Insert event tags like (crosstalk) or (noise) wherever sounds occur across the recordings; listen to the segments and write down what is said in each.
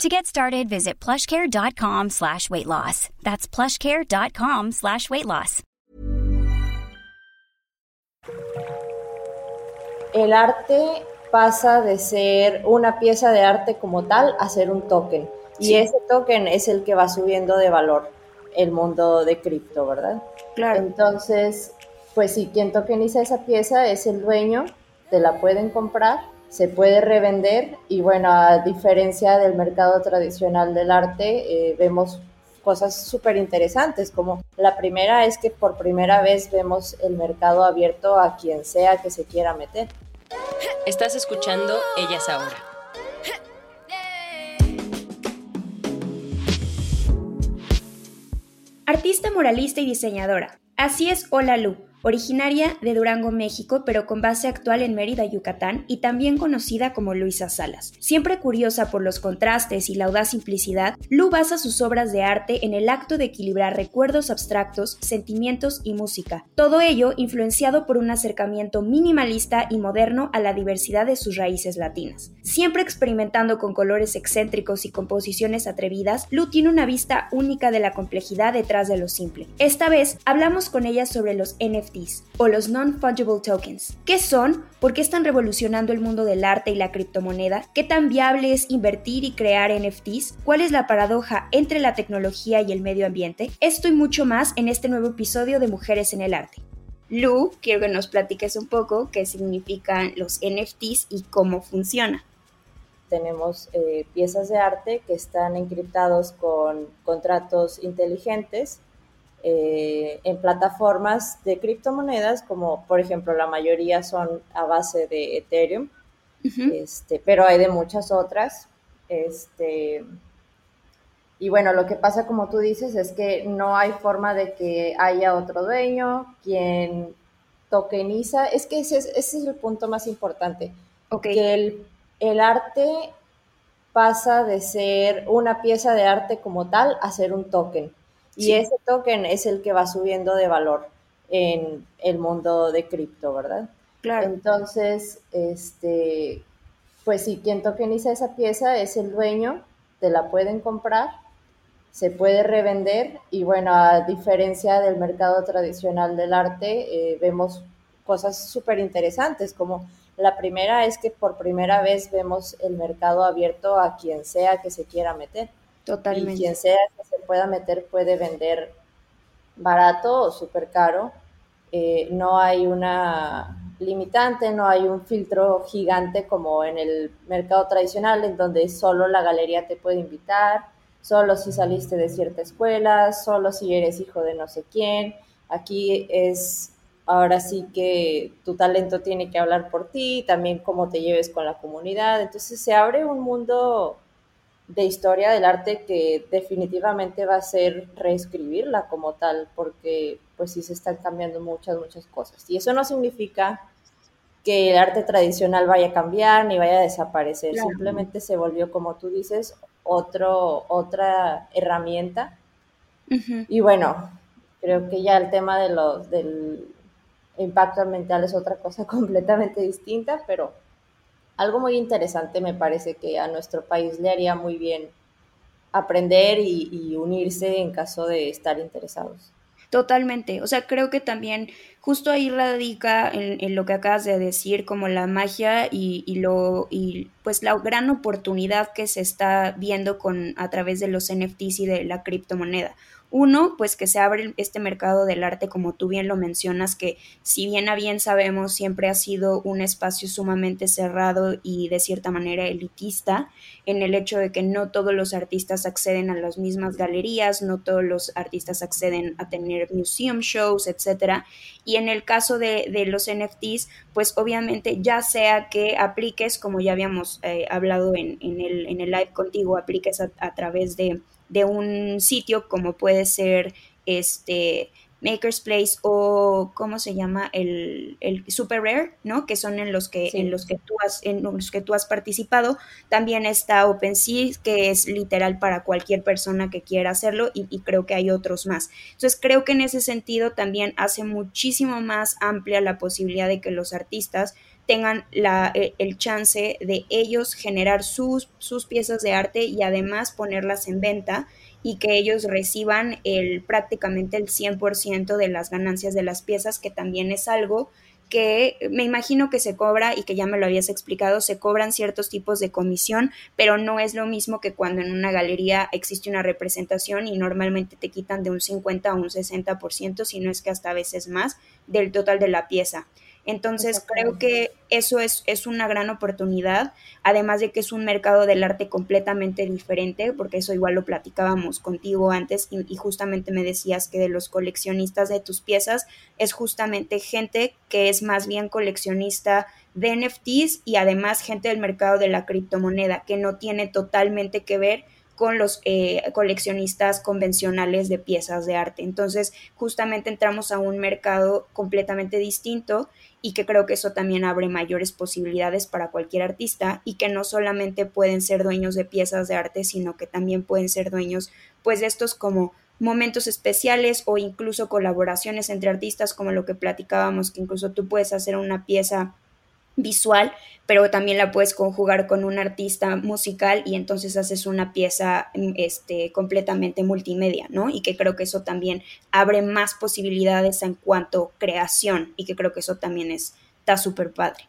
To get started, visit plushcare.com slash weight loss. That's plushcare.com slash weight loss. El arte pasa de ser una pieza de arte como tal a ser un token. Y ese token es el que va subiendo de valor el mundo de cripto, ¿verdad? Claro. Entonces, pues si quien tokeniza esa pieza es el dueño, te la pueden comprar, se puede revender y bueno, a diferencia del mercado tradicional del arte, eh, vemos cosas súper interesantes, como la primera es que por primera vez vemos el mercado abierto a quien sea que se quiera meter. Estás escuchando Ellas Ahora. Artista, moralista y diseñadora. Así es Hola Lu, originaria de Durango, México, pero con base actual en Mérida, Yucatán, y también conocida como Luisa Salas. Siempre curiosa por los contrastes y la audaz simplicidad, Lu basa sus obras de arte en el acto de equilibrar recuerdos abstractos, sentimientos y música. Todo ello influenciado por un acercamiento minimalista y moderno a la diversidad de sus raíces latinas. Siempre experimentando con colores excéntricos y composiciones atrevidas, Lu tiene una vista única de la complejidad detrás de lo simple. Esta vez hablamos con ella sobre los O los Non-Fungible Tokens. ¿Qué son? ¿Por qué están revolucionando el mundo del arte y la criptomoneda? ¿Qué tan viable es invertir y crear NFTs? ¿Cuál es la paradoja entre la tecnología y el medio ambiente? Esto y mucho más en este nuevo episodio de Mujeres en el Arte. Lu, quiero que nos platiques un poco qué significan los NFTs y cómo funciona. Tenemos eh, piezas de arte que están encriptados con contratos inteligentes eh, en plataformas de criptomonedas, como por ejemplo la mayoría son a base de Ethereum, este, pero hay de muchas otras. Este, y bueno, lo que pasa, como tú dices, es que no hay forma de que haya otro dueño, quien tokeniza, es que ese es, ese es el punto más importante, que el, el arte pasa de ser una pieza de arte como tal a ser un token. Y Sí. ese token es el que va subiendo de valor en el mundo de cripto, ¿verdad? Claro. Entonces, este, pues si quien tokeniza esa pieza es el dueño, te la pueden comprar, se puede revender y bueno, a diferencia del mercado tradicional del arte, eh, vemos cosas súper interesantes, como la primera es que por primera vez vemos el mercado abierto a quien sea que se quiera meter. Y Totalmente. quien sea que se pueda meter puede vender barato o súper caro. Eh, no hay una limitante, no hay un filtro gigante como en el mercado tradicional, en donde solo la galería te puede invitar, solo si saliste de cierta escuela, solo si eres hijo de no sé quién. Aquí es ahora sí que tu talento tiene que hablar por ti, también cómo te lleves con la comunidad. Entonces se abre un mundo de historia del arte que definitivamente va a ser reescribirla como tal, porque pues sí se están cambiando muchas, muchas cosas. Y eso no significa que el arte tradicional vaya a cambiar ni vaya a desaparecer, Claro. simplemente se volvió, como tú dices, otro, otra herramienta. Y bueno, creo que ya el tema de los, del impacto ambiental es otra cosa (laughs) completamente distinta, pero algo muy interesante me parece que a nuestro país le haría muy bien aprender y, unirse en caso de estar interesados. Totalmente, o sea, creo que también justo ahí radica en, en lo que acabas de decir, como la magia y, y lo y pues la gran oportunidad que se está viendo con a través de los NFTs y de la criptomoneda. Uno, pues que se abre este mercado del arte, como tú bien lo mencionas, que si bien a bien sabemos, siempre ha sido un espacio sumamente cerrado y de cierta manera elitista, en el hecho de que no todos los artistas acceden a las mismas galerías, no todos los artistas acceden a tener museum shows, etcétera. Y en el caso de, los NFTs, pues obviamente ya sea que apliques, como ya habíamos eh, hablado en, en, el, en el live contigo, apliques a través de de un sitio como puede ser este Maker's Place o cómo se llama el, el Super Rare, ¿no? Que son en los que, en los que tú has, en los que tú has participado. También está OpenSea, que es literal para cualquier persona que quiera hacerlo, y, y, creo que hay otros más. Entonces creo que en ese sentido también hace muchísimo más amplia la posibilidad de que los artistas tengan la, eh, el chance de ellos generar sus, sus piezas de arte y además ponerlas en venta y que ellos reciban el, prácticamente el 100% de las ganancias de las piezas, que también es algo que me imagino que se cobra y que ya me lo habías explicado, se cobran ciertos tipos de comisión, pero no es lo mismo que cuando en una galería existe una representación y normalmente te quitan de un 50 a un 60%, si no es que hasta a veces más del total de la pieza. Entonces creo que eso es, es, una gran oportunidad, además de que es un mercado del arte completamente diferente, porque eso igual lo platicábamos contigo antes y, y, justamente me decías que de los coleccionistas de tus piezas es justamente gente que es más bien coleccionista de NFTs y además gente del mercado de la criptomoneda, que no tiene totalmente que ver con los eh, coleccionistas convencionales de piezas de arte. Entonces, justamente entramos a un mercado completamente distinto y que creo que eso también abre mayores posibilidades para cualquier artista y que no solamente pueden ser dueños de piezas de arte, sino que también pueden ser dueños pues de estos como momentos especiales o incluso colaboraciones entre artistas como lo que platicábamos, que incluso tú puedes hacer una pieza visual, pero también la puedes conjugar con un artista musical y entonces haces una pieza mm, este, completamente multimedia, ¿no? Y que creo que eso también abre más posibilidades en cuanto a creación y que creo que eso también es, está súper padre.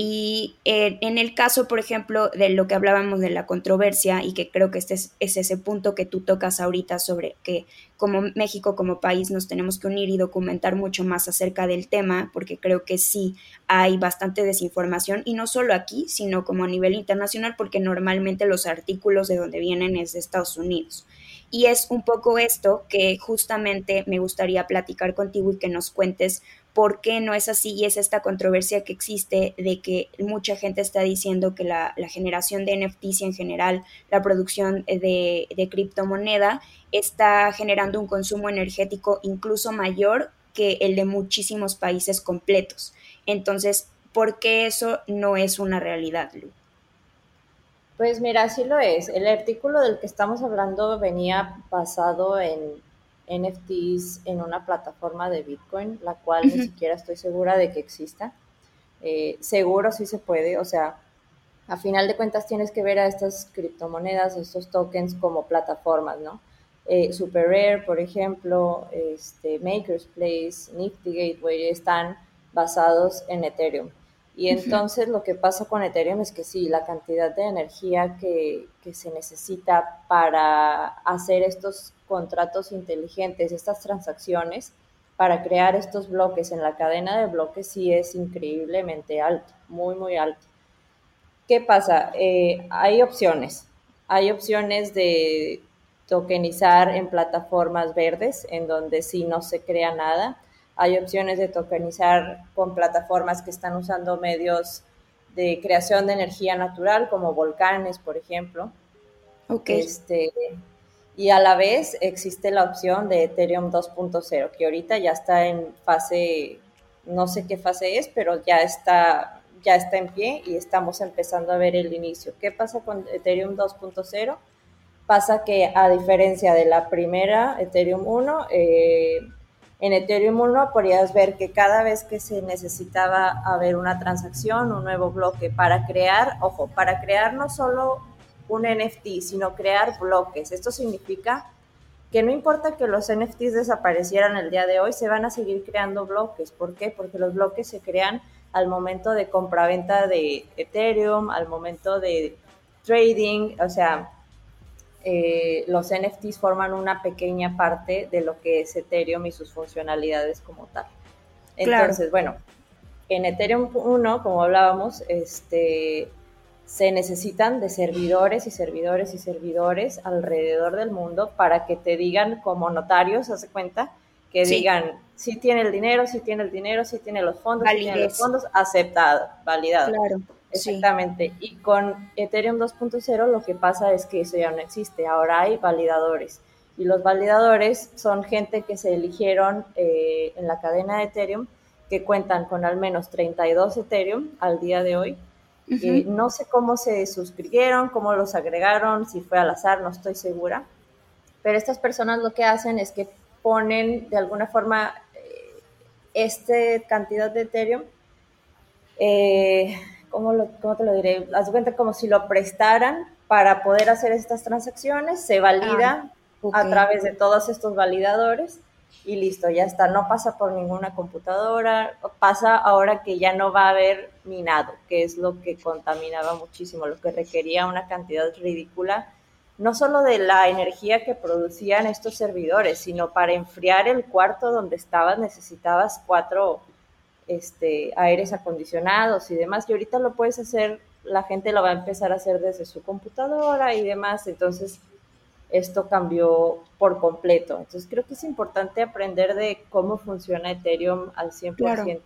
Y eh, en el caso, por ejemplo, de lo que hablábamos de la controversia y que creo que este es, ese punto que tú tocas ahorita sobre que como México como país nos tenemos que unir y documentar mucho más acerca del tema, porque creo que sí hay bastante desinformación y no solo aquí, sino como a nivel internacional, porque normalmente los artículos de donde vienen es de Estados Unidos. Y es un poco esto que justamente me gustaría platicar contigo y que nos cuentes por qué no es así y es esta controversia que existe de que mucha gente está diciendo que la, generación de NFTs en general la producción de, de criptomoneda está generando un consumo energético incluso mayor que el de muchísimos países completos. Entonces, ¿por qué eso no es una realidad, Lu? Pues mira, sí lo es. El artículo del que estamos hablando venía basado en NFTs en una plataforma de Bitcoin, la cual ni siquiera estoy segura de que exista. Eh, seguro sí se puede, o sea, a final de cuentas tienes que ver a estas criptomonedas, estos tokens como plataformas, ¿no? Eh, Super Rare, por ejemplo, este, Maker's Place, Nifty Gateway están basados en Ethereum. Y entonces lo que pasa con Ethereum es que sí, la cantidad de energía que, que se necesita para hacer estos contratos inteligentes, estas transacciones, para crear estos bloques en la cadena de bloques sí es increíblemente alto, muy, muy alto. ¿Qué pasa? Eh, hay opciones. Hay opciones de tokenizar en plataformas verdes, en donde sí no se crea nada hay opciones de tokenizar con plataformas que están usando medios de creación de energía natural, como volcanes, por ejemplo. Okay. Este, y a la vez existe la opción de Ethereum 2.0, que ahorita ya está en fase, no sé qué fase es, pero ya está, ya está en pie y estamos empezando a ver el inicio. ¿Qué pasa con Ethereum 2.0? Pasa que a diferencia de la primera, Ethereum 1, eh, en Ethereum 1 podrías ver que cada vez que se necesitaba haber una transacción, un nuevo bloque para crear, ojo, para crear no solo un NFT, sino crear bloques. Esto significa que no importa que los NFTs desaparecieran el día de hoy, se van a seguir creando bloques. ¿Por qué? Porque los bloques se crean al momento de compraventa de Ethereum, al momento de trading, o sea, eh, los NFTs forman una pequeña parte de lo que es Ethereum y sus funcionalidades como tal. Entonces, bueno, en Ethereum 1, como hablábamos, este, se necesitan de servidores y servidores y servidores alrededor del mundo para que te digan como notarios, hace cuenta, que digan si tiene el dinero, si tiene el dinero, si tiene los fondos, si tiene los fondos, aceptado, validado. Claro. Exactamente. Y con Ethereum 2.0 lo que pasa es que eso ya no existe. Ahora hay validadores. Y los validadores son gente que se eligieron eh, en la cadena de Ethereum, que cuentan con al menos 32 Ethereum al día de hoy. no sé cómo se suscribieron, cómo los agregaron, si fue al azar, no estoy segura. Pero estas personas lo que hacen es que ponen de alguna forma eh, esta cantidad de Ethereum, eh, ¿cómo, te lo diré? Haz cuenta como si lo prestaran para poder hacer estas transacciones, se valida ah, a través de todos estos validadores y listo, ya está, no pasa por ninguna computadora, pasa ahora que ya no va a haber minado, que es lo que contaminaba muchísimo, lo que requería una cantidad ridícula no solo de la energía que producían estos servidores, sino para enfriar el cuarto donde estabas necesitabas cuatro este, aires acondicionados y demás, y ahorita lo puedes hacer, la gente lo va a empezar a hacer desde su computadora y demás, entonces esto cambió por completo. Entonces creo que es importante aprender de cómo funciona Ethereum al 100%.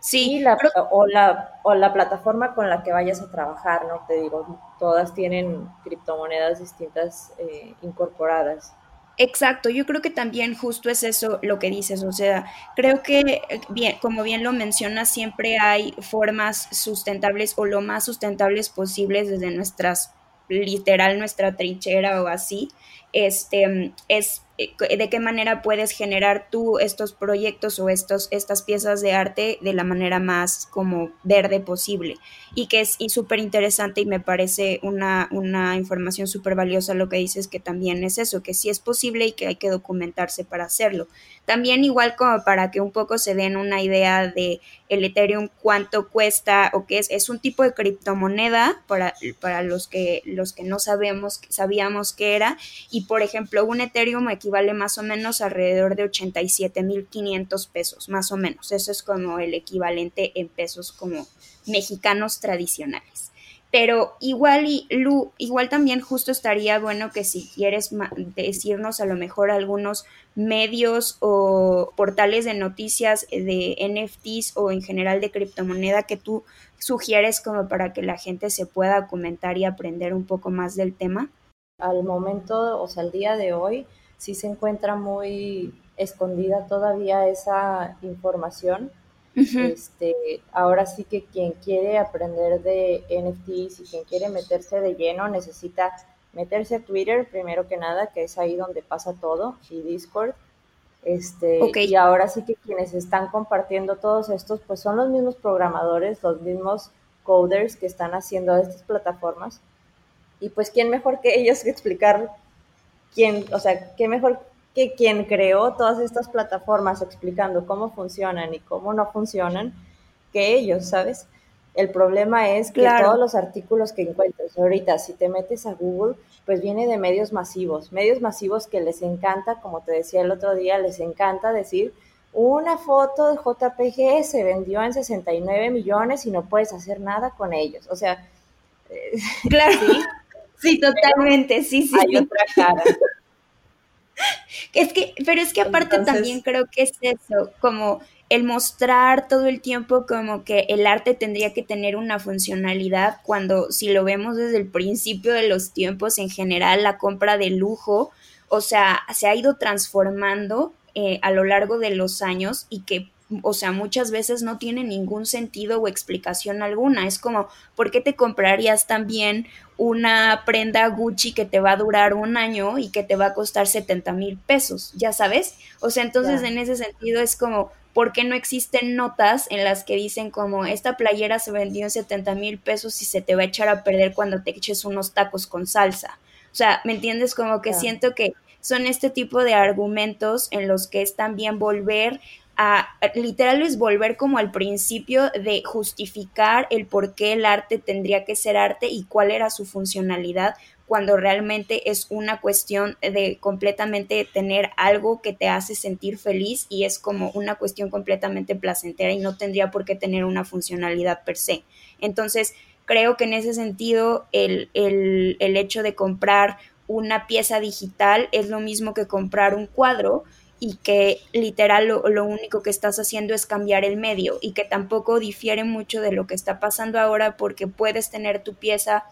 Sí, la, o, la, o la plataforma con la que vayas a trabajar, ¿no? Te digo, todas tienen criptomonedas distintas eh, incorporadas. Exacto, yo creo que también justo es eso lo que dices, o sea, creo que eh, bien, como bien lo mencionas, siempre hay formas sustentables o lo más sustentables posibles desde nuestras literal nuestra trinchera o así, este es de qué manera puedes generar tú estos proyectos o estos, estas piezas de arte de la manera más como verde posible. Y que es súper interesante y me parece una, una información súper valiosa lo que dices que también es eso, que sí es posible y que hay que documentarse para hacerlo. También igual como para que un poco se den una idea de el Ethereum cuánto cuesta o qué es, es un tipo de criptomoneda para, para los que los que no sabemos, sabíamos qué era. Y por ejemplo, un Ethereum equivale más o menos alrededor de 87.500 pesos, más o menos. Eso es como el equivalente en pesos como mexicanos tradicionales. Pero igual y Lu, igual también justo estaría bueno que si quieres decirnos a lo mejor algunos medios o portales de noticias de NFTs o en general de criptomoneda que tú sugieres como para que la gente se pueda comentar y aprender un poco más del tema? Al momento, o sea, al día de hoy, sí se encuentra muy escondida todavía esa información este, ahora sí que quien quiere aprender de NFTs y quien quiere meterse de lleno necesita meterse a Twitter primero que nada, que es ahí donde pasa todo, y Discord. Este, Y ahora sí que quienes están compartiendo todos estos, pues son los mismos programadores, los mismos coders que están haciendo estas plataformas. Y pues, ¿quién mejor que ellos que explicar quién, o sea, qué mejor que quien creó todas estas plataformas explicando cómo funcionan y cómo no funcionan que ellos, ¿sabes? El problema es que todos los artículos que encuentres ahorita, si te metes a Google, pues viene de medios masivos, medios masivos que les encanta, como te decía el otro día, les encanta decir, una foto de JPG se vendió en 69 millones y no puedes hacer nada con ellos. O sea, claro, (laughs) sí, sí totalmente, sí, sí. Hay otra cara. (laughs) Es que, pero es que aparte también creo que es eso, como el mostrar todo el tiempo como que el arte tendría que tener una funcionalidad cuando si lo vemos desde el principio de los tiempos en general la compra de lujo o sea se ha ido transformando eh, a lo largo de los años y que o sea, muchas veces no tiene ningún sentido o explicación alguna. Es como, ¿por qué te comprarías también una prenda Gucci que te va a durar un año y que te va a costar 70 mil pesos? Ya sabes. O sea, entonces en ese sentido es como, ¿por qué no existen notas en las que dicen como, esta playera se vendió en 70 mil pesos y se te va a echar a perder cuando te eches unos tacos con salsa? O sea, ¿me entiendes? Como que siento que son este tipo de argumentos en los que es también volver a, literal es volver como al principio de justificar el por qué el arte tendría que ser arte y cuál era su funcionalidad cuando realmente es una cuestión de completamente tener algo que te hace sentir feliz y es como una cuestión completamente placentera y no tendría por qué tener una funcionalidad per se. Entonces, creo que en ese sentido el, el, el hecho de comprar una pieza digital es lo mismo que comprar un cuadro y que literal lo, único que estás haciendo es cambiar el medio y que tampoco difiere mucho de lo que está pasando ahora porque puedes tener tu pieza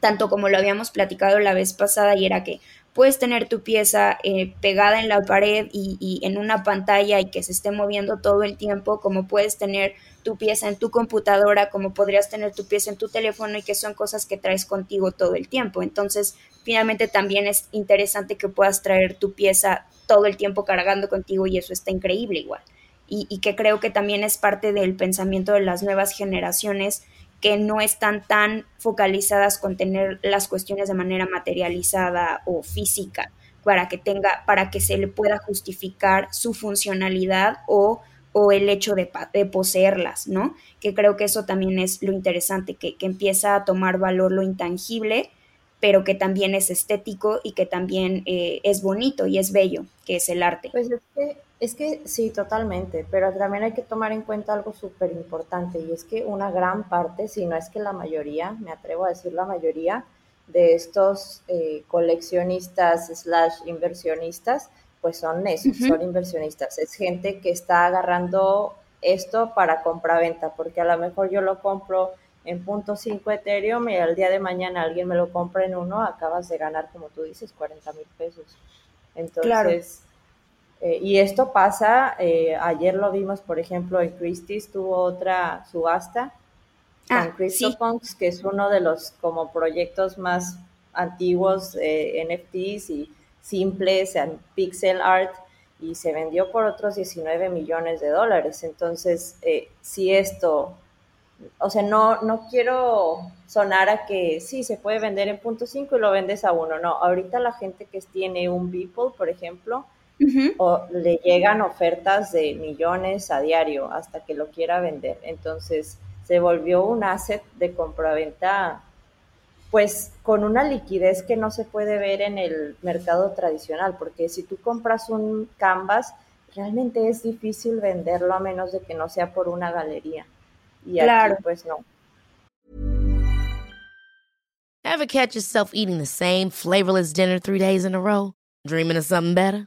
tanto como lo habíamos platicado la vez pasada y era que puedes tener tu pieza eh, pegada en la pared y, en una pantalla y que se esté moviendo todo el tiempo, como puedes tener tu pieza en tu computadora, como podrías tener tu pieza en tu teléfono y que son cosas que traes contigo todo el tiempo. Entonces, finalmente también es interesante que puedas traer tu pieza todo el tiempo cargando contigo y eso está increíble igual. Y que creo que también es parte del pensamiento de las nuevas generaciones que no están tan focalizadas con tener las cuestiones de manera materializada o física para que tenga, para que se le pueda justificar su funcionalidad o, o el hecho de, poseerlas, ¿no? Que creo que eso también es lo interesante, que, que, empieza a tomar valor lo intangible, pero que también es estético y que también eh, es bonito y es bello, que es el arte. Pues es que es que sí, totalmente, pero también hay que tomar en cuenta algo súper importante y es que una gran parte, si no es que la mayoría, me atrevo a decir la mayoría, de estos eh, coleccionistas slash inversionistas, pues son esos, son inversionistas. Es gente que está agarrando esto para compra-venta, porque a lo mejor yo lo compro en punto 5 Ethereum y al día de mañana alguien me lo compra en uno, acabas de ganar, como tú dices, 40 mil pesos. Entonces... Eh, y esto pasa, eh, ayer lo vimos, por ejemplo, en Christie's tuvo otra subasta ah, con CryptoPunks, que es uno de los como proyectos más antiguos eh, NFTs y simples en pixel art y se vendió por otros 19 millones de dólares. Entonces, si esto, o sea, no, no quiero sonar a que sí, se puede vender en punto 5 y lo vendes a uno. No, ahorita la gente que tiene un Beeple, por ejemplo, o le llegan ofertas de millones a diario hasta que lo quiera vender. Entonces se volvió un asset de compraventa pues con una liquidez que no se puede ver en el mercado tradicional, porque si tú compras un canvas, realmente es difícil venderlo a menos de que no sea por una galería. Y claro. aquí pues no. Ever catch yourself eating the same flavorless dinner three days in a row? Dreaming of something better?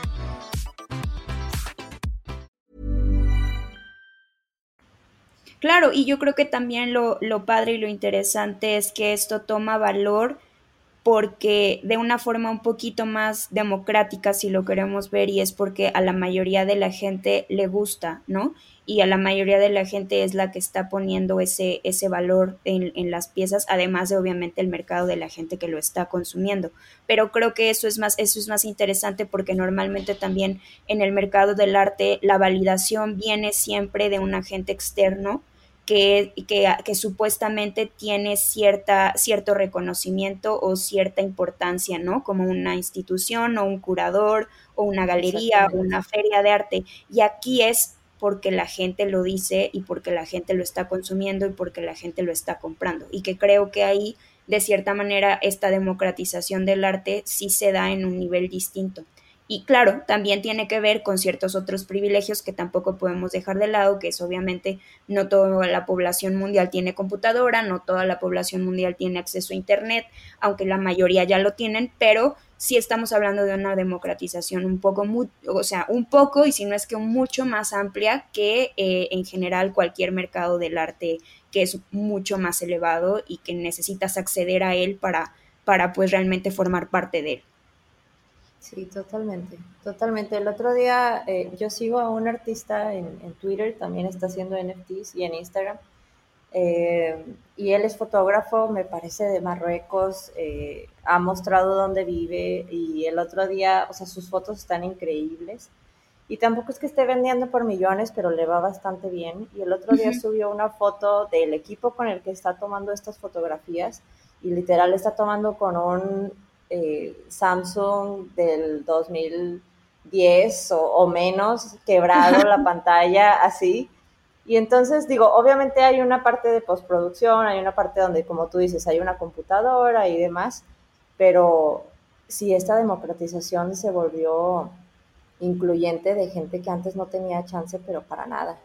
Claro, y yo creo que también lo, lo padre y lo interesante es que esto toma valor porque de una forma un poquito más democrática, si lo queremos ver, y es porque a la mayoría de la gente le gusta, ¿no? Y a la mayoría de la gente es la que está poniendo ese, ese valor en, en, las piezas, además de obviamente el mercado de la gente que lo está consumiendo. Pero creo que eso es más, eso es más interesante porque normalmente también en el mercado del arte la validación viene siempre de un agente externo que, que, supuestamente tiene cierta, cierto reconocimiento o cierta importancia, ¿no? Como una institución o un curador o una galería o una feria de arte. Y aquí es porque la gente lo dice y porque la gente lo está consumiendo y porque la gente lo está comprando. Y que creo que ahí, de cierta manera, esta democratización del arte sí se da en un nivel distinto. Y claro, también tiene que ver con ciertos otros privilegios que tampoco podemos dejar de lado, que es obviamente no toda la población mundial tiene computadora, no toda la población mundial tiene acceso a Internet, aunque la mayoría ya lo tienen, pero sí estamos hablando de una democratización un poco, o sea, un poco, y si no es que mucho más amplia que eh, en general cualquier mercado del arte que es mucho más elevado y que necesitas acceder a él para, para pues realmente formar parte de él. Sí, totalmente, totalmente. El otro día eh, yo sigo a un artista en, Twitter, también está haciendo NFTs y en Instagram. Eh, y él es fotógrafo, me parece, de Marruecos, eh, ha mostrado dónde vive y el otro día, o sea, sus fotos están increíbles. Y tampoco es que esté vendiendo por millones, pero le va bastante bien. Y el otro día subió una foto del equipo con el que está tomando estas fotografías y literal está tomando con un eh, Samsung del 2010 o, menos, quebrado la (laughs) pantalla así. Y entonces digo, obviamente hay una parte de postproducción, hay una parte donde, como tú dices, hay una computadora y demás, pero si esta democratización se volvió incluyente de gente que antes no tenía chance, pero para nada.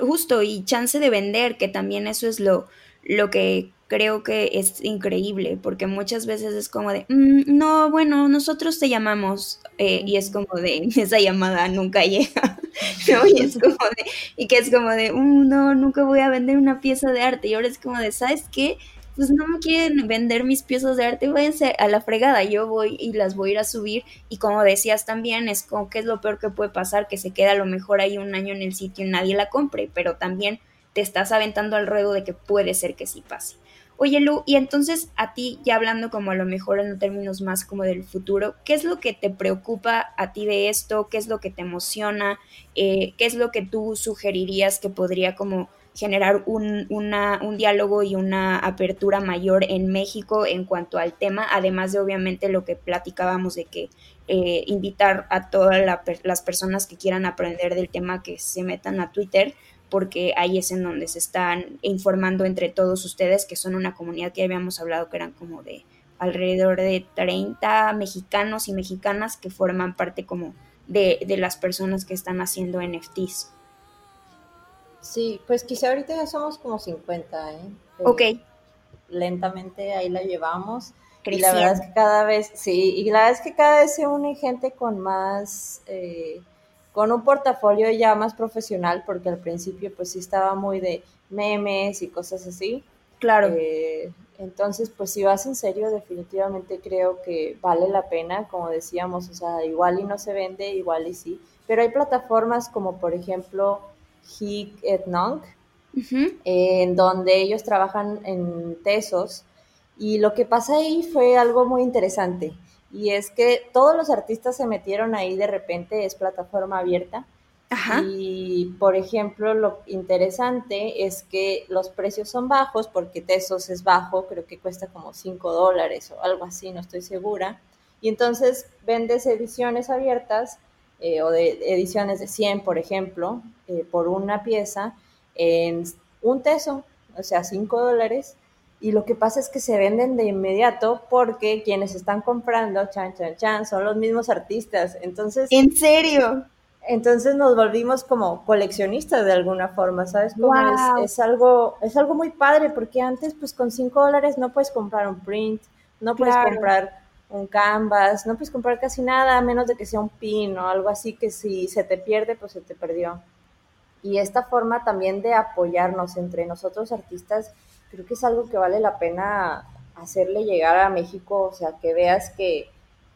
justo y chance de vender, que también eso es lo, lo que creo que es increíble, porque muchas veces es como de, mm, no, bueno, nosotros te llamamos, eh, y es como de, (laughs) esa llamada nunca llega, (laughs) Y es como de, y que es como de, mm, no, nunca voy a vender una pieza de arte, y ahora es como de, ¿sabes qué? Pues no me quieren vender mis piezas de arte, váyanse a la fregada, yo voy y las voy a ir a subir, y como decías también, es como que es lo peor que puede pasar, que se queda a lo mejor ahí un año en el sitio y nadie la compre, pero también te estás aventando al ruedo de que puede ser que sí pase. Oye, Lu, y entonces a ti, ya hablando como a lo mejor en términos más como del futuro, ¿qué es lo que te preocupa a ti de esto? ¿Qué es lo que te emociona? Eh, ¿Qué es lo que tú sugerirías que podría como generar un, un diálogo y una apertura mayor en México en cuanto al tema, además de obviamente lo que platicábamos de que eh, invitar a todas las personas que quieran aprender del tema que se metan a Twitter, porque ahí es en donde se están informando entre todos ustedes, que son una comunidad que habíamos hablado que eran como de alrededor de 30 mexicanos y mexicanas que forman parte como de, las personas que están haciendo NFTs. Sí, pues quizá ahorita ya somos como 50, ¿eh? ok. Lentamente ahí la llevamos. Y la verdad es que cada vez, sí, y la verdad es que cada vez se une gente con más... Eh, con un portafolio ya más profesional, porque al principio pues sí estaba muy de memes y cosas así. Claro. Eh, entonces, pues si vas en serio, definitivamente creo que vale la pena, como decíamos, o sea, igual y no se vende, igual y sí, pero hay plataformas como por ejemplo Hik et Nong, en donde ellos trabajan en tesos, y lo que pasa ahí fue algo muy interesante y es que todos los artistas se metieron ahí de repente, es plataforma abierta. Y, por ejemplo, lo interesante es que los precios son bajos, porque Tesos es bajo, creo que cuesta como 5 dólares o algo así, no estoy segura. Y entonces vendes ediciones abiertas eh, o de ediciones de 100, por ejemplo, eh, por una pieza en un teso, o sea, 5 dólares, y lo que pasa es que se venden de inmediato porque quienes están comprando, chan, chan, chan, son los mismos artistas. Entonces... ¿En serio? Entonces nos volvimos como coleccionistas de alguna forma, ¿sabes? Como es, algo, es algo muy padre porque antes pues con 5 dólares no puedes comprar un print, no puedes comprar un canvas, no puedes comprar casi nada a menos de que sea un pin o algo así que si se te pierde pues se te perdió. Y esta forma también de apoyarnos entre nosotros artistas creo que es algo que vale la pena hacerle llegar a México, o sea, que veas que,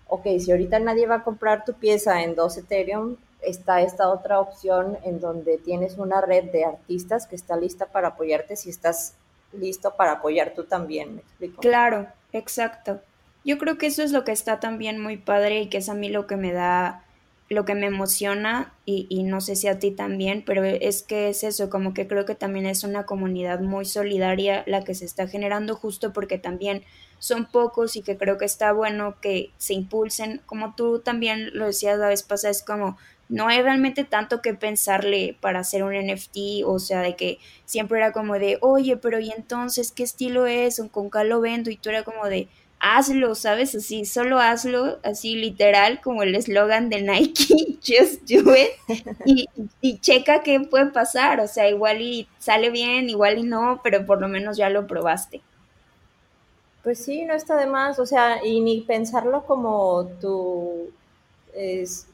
ok, si ahorita nadie va a comprar tu pieza en 2 Ethereum, está esta otra opción en donde tienes una red de artistas que está lista para apoyarte si estás listo para apoyar tú también, ¿me explico? Claro, exacto. Yo creo que eso es lo que está también muy padre y que es a mí lo que me da lo que me emociona y, y, no sé si a ti también, pero es que es eso, como que creo que también es una comunidad muy solidaria la que se está generando justo porque también son pocos y que creo que está bueno que se impulsen, como tú también lo decías la vez pasada, es como no hay realmente tanto que pensarle para hacer un NFT, o sea, de que siempre era como de, oye, pero ¿y entonces qué estilo es? ¿Con cuál lo vendo? Y tú era como de, hazlo, ¿sabes? Así, solo hazlo, así literal, como el eslogan de Nike, (laughs) just do it, y, checa qué puede pasar, o sea, igual y sale bien, igual y no, pero por lo menos ya lo probaste. Pues sí, no está de más, o sea, y ni pensarlo como tu, es,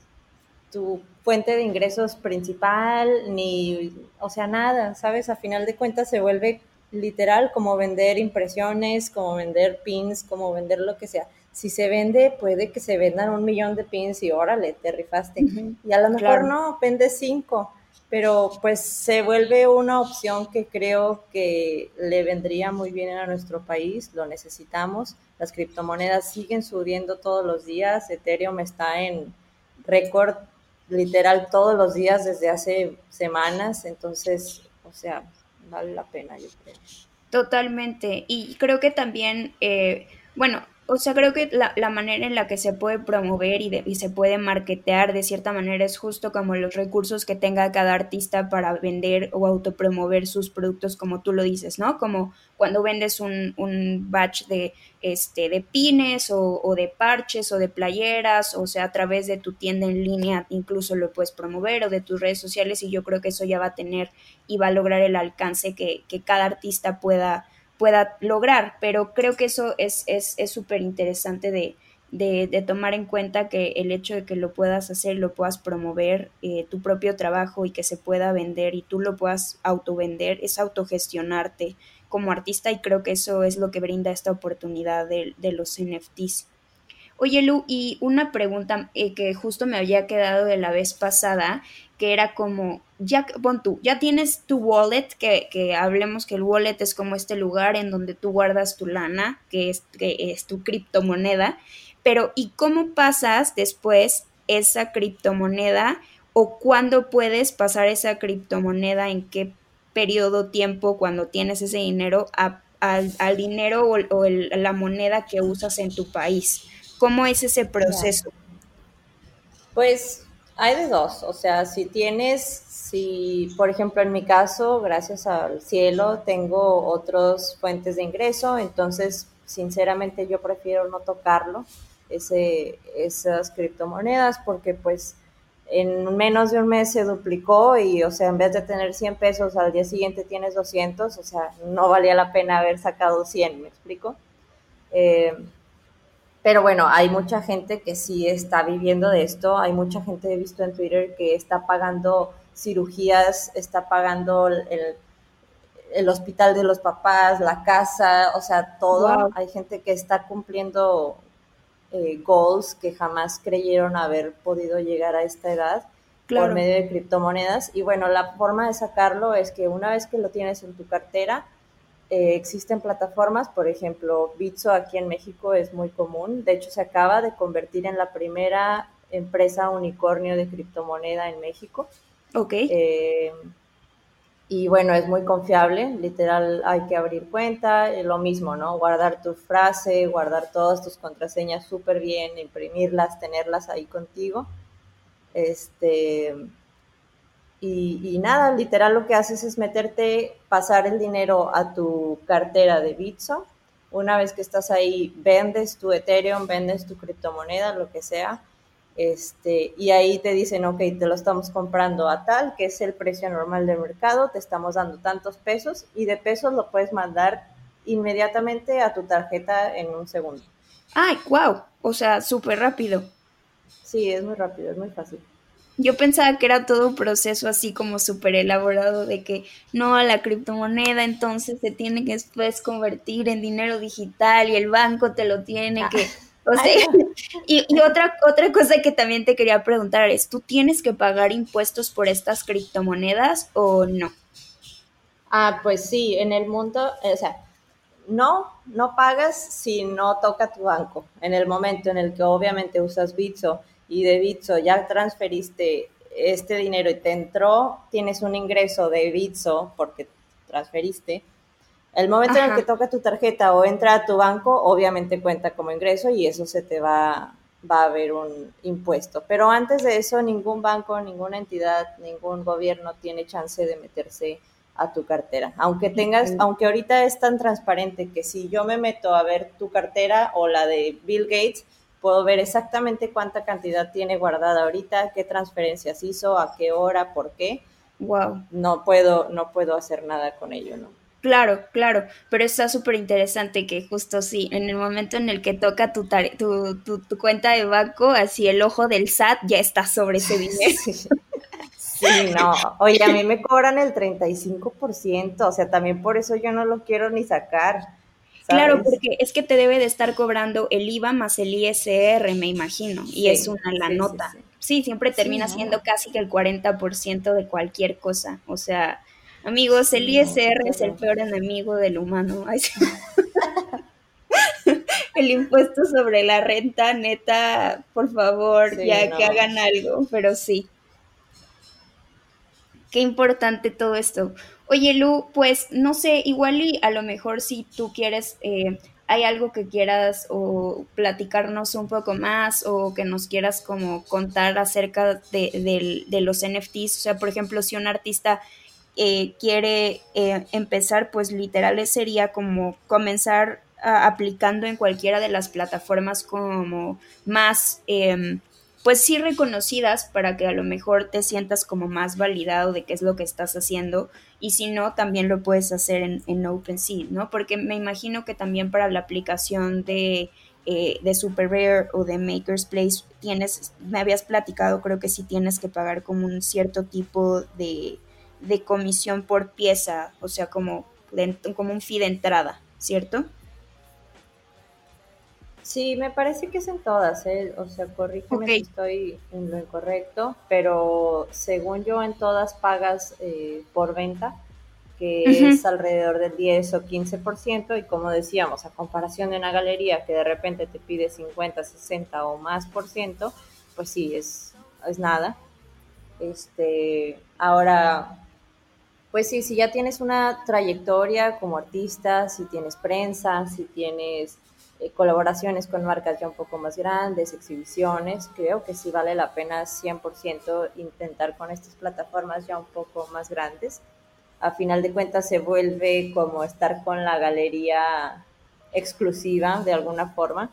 tu fuente de ingresos principal, ni, o sea, nada, ¿sabes? A final de cuentas se vuelve literal como vender impresiones, como vender pins, como vender lo que sea. Si se vende, puede que se vendan un millón de pins y órale, te rifaste. Y a lo mejor no, vende cinco, pero pues se vuelve una opción que creo que le vendría muy bien a nuestro país, lo necesitamos. Las criptomonedas siguen subiendo todos los días, Ethereum está en récord literal todos los días desde hace semanas, entonces, o sea, vale la pena, yo creo. Totalmente. Y creo que también, eh, bueno, o sea, creo que la, la, manera en la que se puede promover y, y, se puede marketear de cierta manera es justo como los recursos que tenga cada artista para vender o autopromover sus productos, como tú lo dices, ¿no? Como cuando vendes un, un batch de, este, de pines o, o, de parches o de playeras, o sea, a través de tu tienda en línea incluso lo puedes promover o de tus redes sociales y yo creo que eso ya va a tener y va a lograr el alcance que, que cada artista pueda pueda lograr, pero creo que eso es súper es, interesante de, de, de, tomar en cuenta que el hecho de que lo puedas hacer, lo puedas promover, eh, tu propio trabajo y que se pueda vender y tú lo puedas autovender, es autogestionarte como artista y creo que eso es lo que brinda esta oportunidad de, de los NFTs. Oye, Lu, y una pregunta eh, que justo me había quedado de la vez pasada, que era como, ya, pon tú, ya tienes tu wallet, que, que, hablemos que el wallet es como este lugar en donde tú guardas tu lana, que es, que es tu criptomoneda, pero ¿y cómo pasas después esa criptomoneda o cuándo puedes pasar esa criptomoneda, en qué periodo, tiempo, cuando tienes ese dinero, a, al, al, dinero o, o el, la moneda que usas en tu país? ¿Cómo es ese proceso? Pues hay de dos, o sea, si tienes, si por ejemplo en mi caso, gracias al cielo, tengo otras fuentes de ingreso, entonces sinceramente yo prefiero no tocarlo, ese, esas criptomonedas, porque pues en menos de un mes se duplicó y, o sea, en vez de tener 100 pesos, al día siguiente tienes 200, o sea, no valía la pena haber sacado 100, ¿me explico? Eh, pero bueno, hay mucha gente que sí está viviendo de esto. Hay mucha gente, he visto en Twitter, que está pagando cirugías, está pagando el, el hospital de los papás, la casa, o sea, todo. Wow. Hay gente que está cumpliendo eh, goals que jamás creyeron haber podido llegar a esta edad claro. por medio de criptomonedas. Y bueno, la forma de sacarlo es que una vez que lo tienes en tu cartera, eh, existen plataformas, por ejemplo, Bitso aquí en México es muy común, de hecho se acaba de convertir en la primera empresa unicornio de criptomoneda en México. Ok. Eh, y bueno, es muy confiable, literal hay que abrir cuenta, lo mismo, ¿no? Guardar tu frase, guardar todas tus contraseñas súper bien, imprimirlas, tenerlas ahí contigo. Este, y, y, nada, literal lo que haces es meterte, pasar el dinero a tu cartera de Bitso. Una vez que estás ahí, vendes tu Ethereum, vendes tu criptomoneda, lo que sea. Este, y ahí te dicen, ok, te lo estamos comprando a tal, que es el precio normal del mercado, te estamos dando tantos pesos y de pesos lo puedes mandar inmediatamente a tu tarjeta en un segundo. ¡Ay, wow! O sea, súper rápido. Sí, es muy rápido, es muy fácil. Yo pensaba que era todo un proceso así como súper elaborado de que no a la criptomoneda entonces se tiene que después convertir en dinero digital y el banco te lo tiene ah. que... O sea, (laughs) y, y, otra, otra cosa que también te quería preguntar es, ¿tú tienes que pagar impuestos por estas criptomonedas o no? Ah, pues sí, en el mundo, o sea, no, no pagas si no toca tu banco. En el momento en el que obviamente usas Bitso y de Bitso ya transferiste este dinero y te entró, tienes un ingreso de Bitso porque transferiste. El momento Ajá. en el que toca tu tarjeta o entra a tu banco, obviamente cuenta como ingreso y eso se te va, va a haber un impuesto. Pero antes de eso, ningún banco, ninguna entidad, ningún gobierno tiene chance de meterse a tu cartera. Aunque tengas, aunque ahorita es tan transparente que si yo me meto a ver tu cartera o la de Bill Gates, puedo ver exactamente cuánta cantidad tiene guardada ahorita, qué transferencias hizo, a qué hora, por qué. Wow. No puedo, no puedo hacer nada con ello, ¿no? Claro, claro, pero está súper interesante que justo sí, en el momento en el que toca tu, tu, tu, tu, cuenta de banco, así el ojo del SAT ya está sobre ese (laughs) dinero. Sí. sí, no, oye, a mí me cobran el 35%, o sea, también por eso yo no lo quiero ni sacar. ¿Sabes? Claro, porque es que te debe de estar cobrando el IVA más el ISR, me imagino, y es una la sí, nota. Sí, sí, siempre termina siendo casi que el 40% de cualquier cosa, o sea, Amigos, el ISR no, es el peor enemigo del humano. (laughs) el impuesto sobre la renta, neta, por favor, sí, ya no. que hagan algo, pero sí. Qué importante todo esto. Oye, Lu, pues no sé, igual y a lo mejor si tú quieres eh, ¿hay algo que quieras o platicarnos un poco más o que nos quieras como contar acerca de, los NFTs? O sea, por ejemplo, si un artista eh, quiere eh, empezar, pues literal sería como comenzar aplicando en cualquiera de las plataformas como más... Em, pues sí reconocidas para que a lo mejor te sientas como más validado de qué es lo que estás haciendo y si no, también lo puedes hacer en, en OpenSea, ¿no? Porque me imagino que también para la aplicación de, eh, de Super Rare o de Maker's Place tienes, me habías platicado, creo que sí tienes que pagar como un cierto tipo de, de comisión por pieza, o sea, como, como un fee de entrada, ¿cierto? Sí, me parece que es en todas, ¿eh? o sea, corrígeme si estoy en lo incorrecto, pero según yo en todas pagas eh, por venta, que es alrededor del 10 o 15%, y como decíamos, a comparación de una galería que de repente te pide 50, 60 o más por ciento, pues sí, es, es nada. Este, ahora, pues sí, si ya tienes una trayectoria como artista, si tienes prensa, si tienes eh, colaboraciones con marcas ya un poco más grandes, exhibiciones, creo que sí vale la pena 100% intentar con estas plataformas ya un poco más grandes. A final de cuentas se vuelve como estar con la galería exclusiva de alguna forma.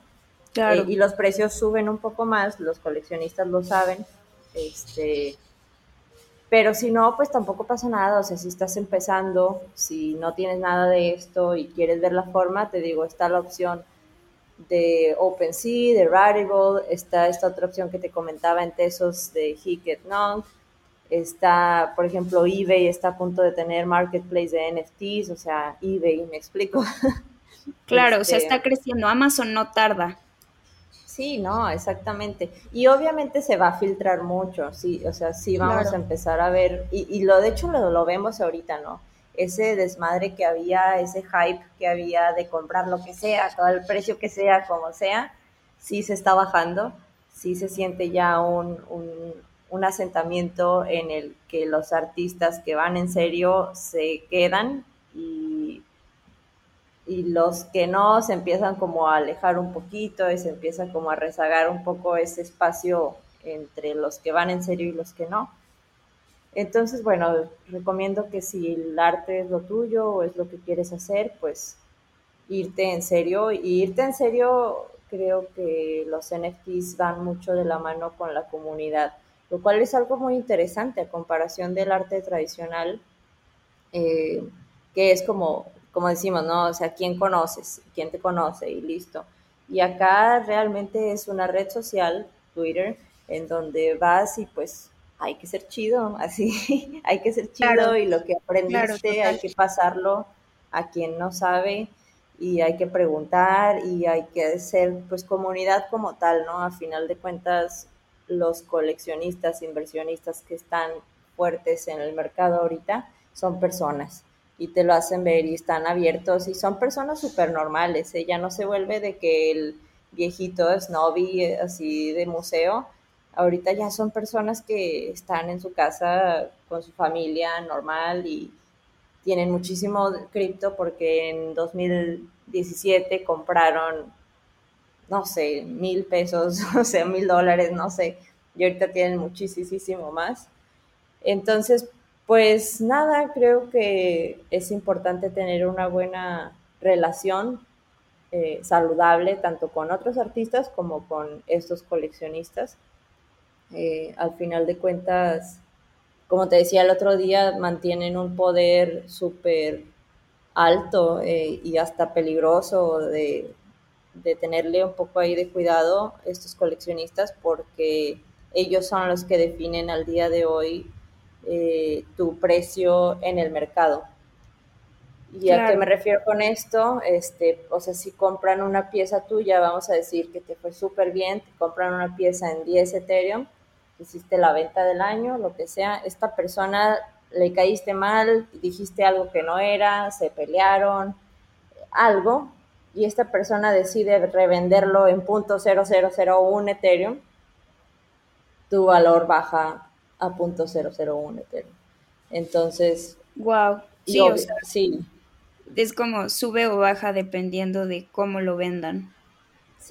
Eh, y los precios suben un poco más, los coleccionistas lo saben. Este, pero si no, pues tampoco pasa nada. O sea, si estás empezando, si no tienes nada de esto y quieres ver la forma, te digo, está la opción de OpenSea, de Rarible, está esta otra opción que te comentaba en Tesos de Hicket Nong, está, por ejemplo, eBay está a punto de tener marketplace de NFTs, o sea, eBay, me explico. (laughs) Claro, o sea, este, está creciendo, Amazon no tarda. Sí, no, exactamente. Y obviamente se va a filtrar mucho, sí, o sea, sí vamos a empezar a ver, y, y lo de hecho lo, lo vemos ahorita, ¿no? Ese desmadre que había, ese hype que había de comprar lo que sea, todo el precio que sea, como sea, sí se está bajando, sí se siente ya un, un, asentamiento en el que los artistas que van en serio se quedan y, y los que no se empiezan como a alejar un poquito y se empiezan como a rezagar un poco ese espacio entre los que van en serio y los que no. Entonces, bueno, recomiendo que si el arte es lo tuyo o es lo que quieres hacer, pues irte en serio. Y irte en serio, creo que los NFTs van mucho de la mano con la comunidad, lo cual es algo muy interesante a comparación del arte tradicional, eh, que es como, como decimos, ¿no? O sea, ¿quién conoces? ¿Quién te conoce? Y listo. Y acá realmente es una red social, Twitter, en donde vas y pues hay que ser chido, así, (laughs) hay que ser chido y lo que aprendiste hay que pasarlo a quien no sabe y hay que preguntar y hay que ser pues comunidad como tal, ¿no? A final de cuentas, los coleccionistas, inversionistas que están fuertes en el mercado ahorita son personas y te lo hacen ver y están abiertos y son personas súper normales, ella no se vuelve de que el viejito snobby así de museo, ahorita ya son personas que están en su casa con su familia normal y tienen muchísimo cripto porque en 2017 compraron, no sé, mil pesos, (laughs) o sea, mil dólares, no sé, y ahorita tienen muchísimo más. Entonces, pues nada, creo que es importante tener una buena relación eh, saludable tanto con otros artistas como con estos coleccionistas eh, al final de cuentas, como te decía el otro día, mantienen un poder súper alto eh, y hasta peligroso de, tenerle un poco ahí de cuidado estos coleccionistas porque ellos son los que definen al día de hoy eh, tu precio en el mercado. ¿Y a qué me refiero con esto? Este, o sea, si compran una pieza tuya, vamos a decir que te fue súper bien, te compran una pieza en 10 Ethereum, hiciste la venta del año, lo que sea, esta persona le caíste mal, dijiste algo que no era, se pelearon, algo, y esta persona decide revenderlo en punto .0001 Ethereum, tu valor baja a punto .001 Ethereum. Entonces, wow, sí, sí. es como sube o baja dependiendo de cómo lo vendan.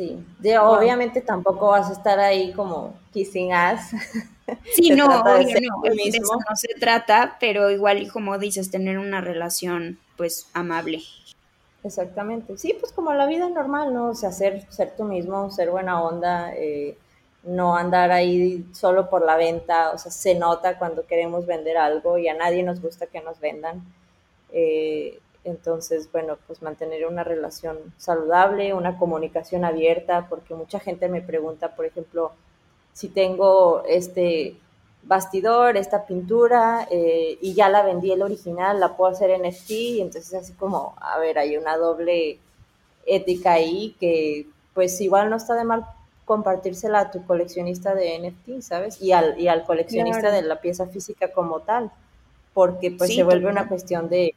Sí, de, obviamente tampoco vas a estar ahí como kissing ass. (laughs) Sí, (laughs) no, no, eso no se trata, pero igual como dices, tener una relación pues amable. Exactamente, sí, pues como la vida normal, ¿no? O sea, ser, ser tú mismo, ser buena onda, eh, no andar ahí solo por la venta, o sea, se nota cuando queremos vender algo y a nadie nos gusta que nos vendan. Eh, entonces, bueno, pues mantener una relación saludable, una comunicación abierta, porque mucha gente me pregunta, por ejemplo, si tengo este bastidor, esta pintura, eh, y ya la vendí el original, la puedo hacer en NFT, y entonces así como, a ver, hay una doble ética ahí que pues igual no está de mal compartírsela a tu coleccionista de NFT, ¿sabes? Y al, y al coleccionista de la pieza física como tal, porque pues se vuelve una cuestión de,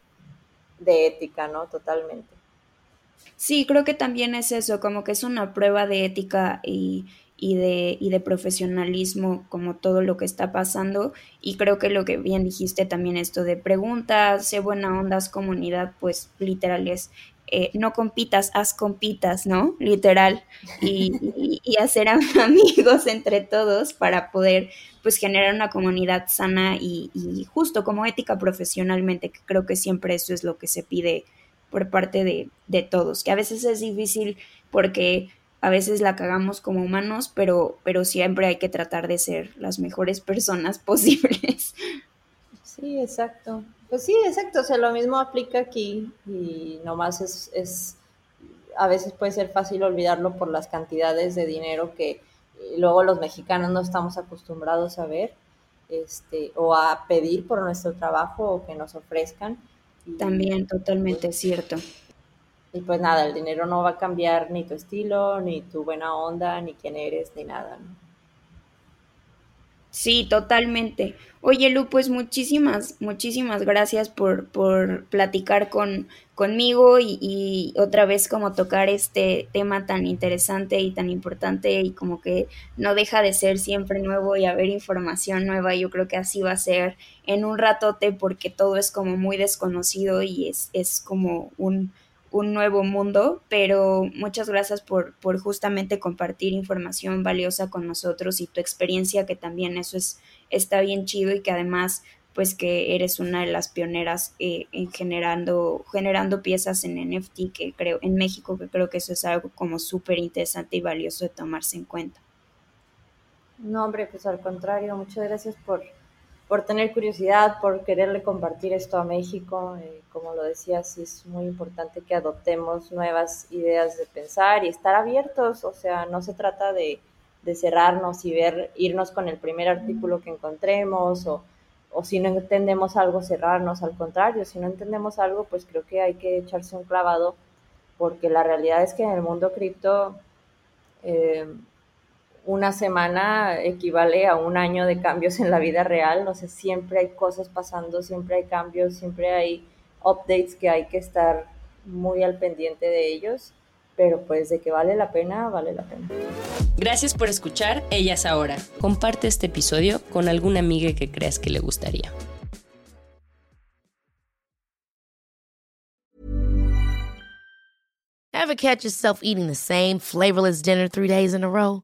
de ética, ¿no? Totalmente. Sí, creo que también es eso, como que es una prueba de ética y, y, de, y de profesionalismo, como todo lo que está pasando. Y creo que lo que bien dijiste también, esto de preguntas, sé buena onda, comunidad, pues literal es eh, no compitas, haz compitas, ¿no? Literal. Y, hacer (laughs) amigos entre todos para poder pues generar una comunidad sana y, justo como ética profesionalmente, que creo que siempre eso es lo que se pide por parte de, de todos, que a veces es difícil porque a veces la cagamos como humanos, pero, pero siempre hay que tratar de ser las mejores personas (laughs) posibles. Sí, exacto. Pues sí, exacto, o sea, lo mismo aplica aquí y nomás es, es, a veces puede ser fácil olvidarlo por las cantidades de dinero que eh, luego los mexicanos no estamos acostumbrados a ver este, o a pedir por nuestro trabajo o que nos ofrezcan. También, totalmente pues cierto. Y pues nada, el dinero no va a cambiar ni tu estilo, ni tu buena onda, ni quién eres, ni nada. ¿no? Sí, totalmente. Oye, Lu, pues muchísimas, muchísimas gracias por, por platicar con, conmigo y, y, otra vez como tocar este tema tan interesante y tan importante y como que no deja de ser siempre nuevo y haber información nueva. Yo creo que así va a ser en un ratote porque todo es como muy desconocido y es, es como un, un nuevo mundo, pero muchas gracias por, por justamente compartir información valiosa con nosotros y tu experiencia, que también eso es, está bien chido y que además pues que eres una de las pioneras eh, en generando, generando piezas en NFT que creo, en México, que creo que eso es algo como súper interesante y valioso de tomarse en cuenta. No, hombre, pues al contrario, muchas gracias por, por tener curiosidad, por quererle compartir esto a México. Eh, como lo decías, es muy importante que adoptemos nuevas ideas de pensar y estar abiertos. O sea, no se trata de, de cerrarnos y ver, irnos con el primer artículo que encontremos o, o, si no entendemos algo, cerrarnos. Al contrario, si no entendemos algo, pues creo que hay que echarse un clavado porque la realidad es que en el mundo cripto... Eh, una semana equivale a un año de cambios en la vida real, no sé, siempre hay cosas pasando, siempre hay cambios, siempre hay updates que hay que estar muy al pendiente de ellos, pero pues de que vale la pena, vale la pena. Gracias por escuchar Ellas Ahora. Comparte este episodio con alguna amiga que creas que le gustaría. Ever catch yourself eating the same flavorless dinner three days in a row?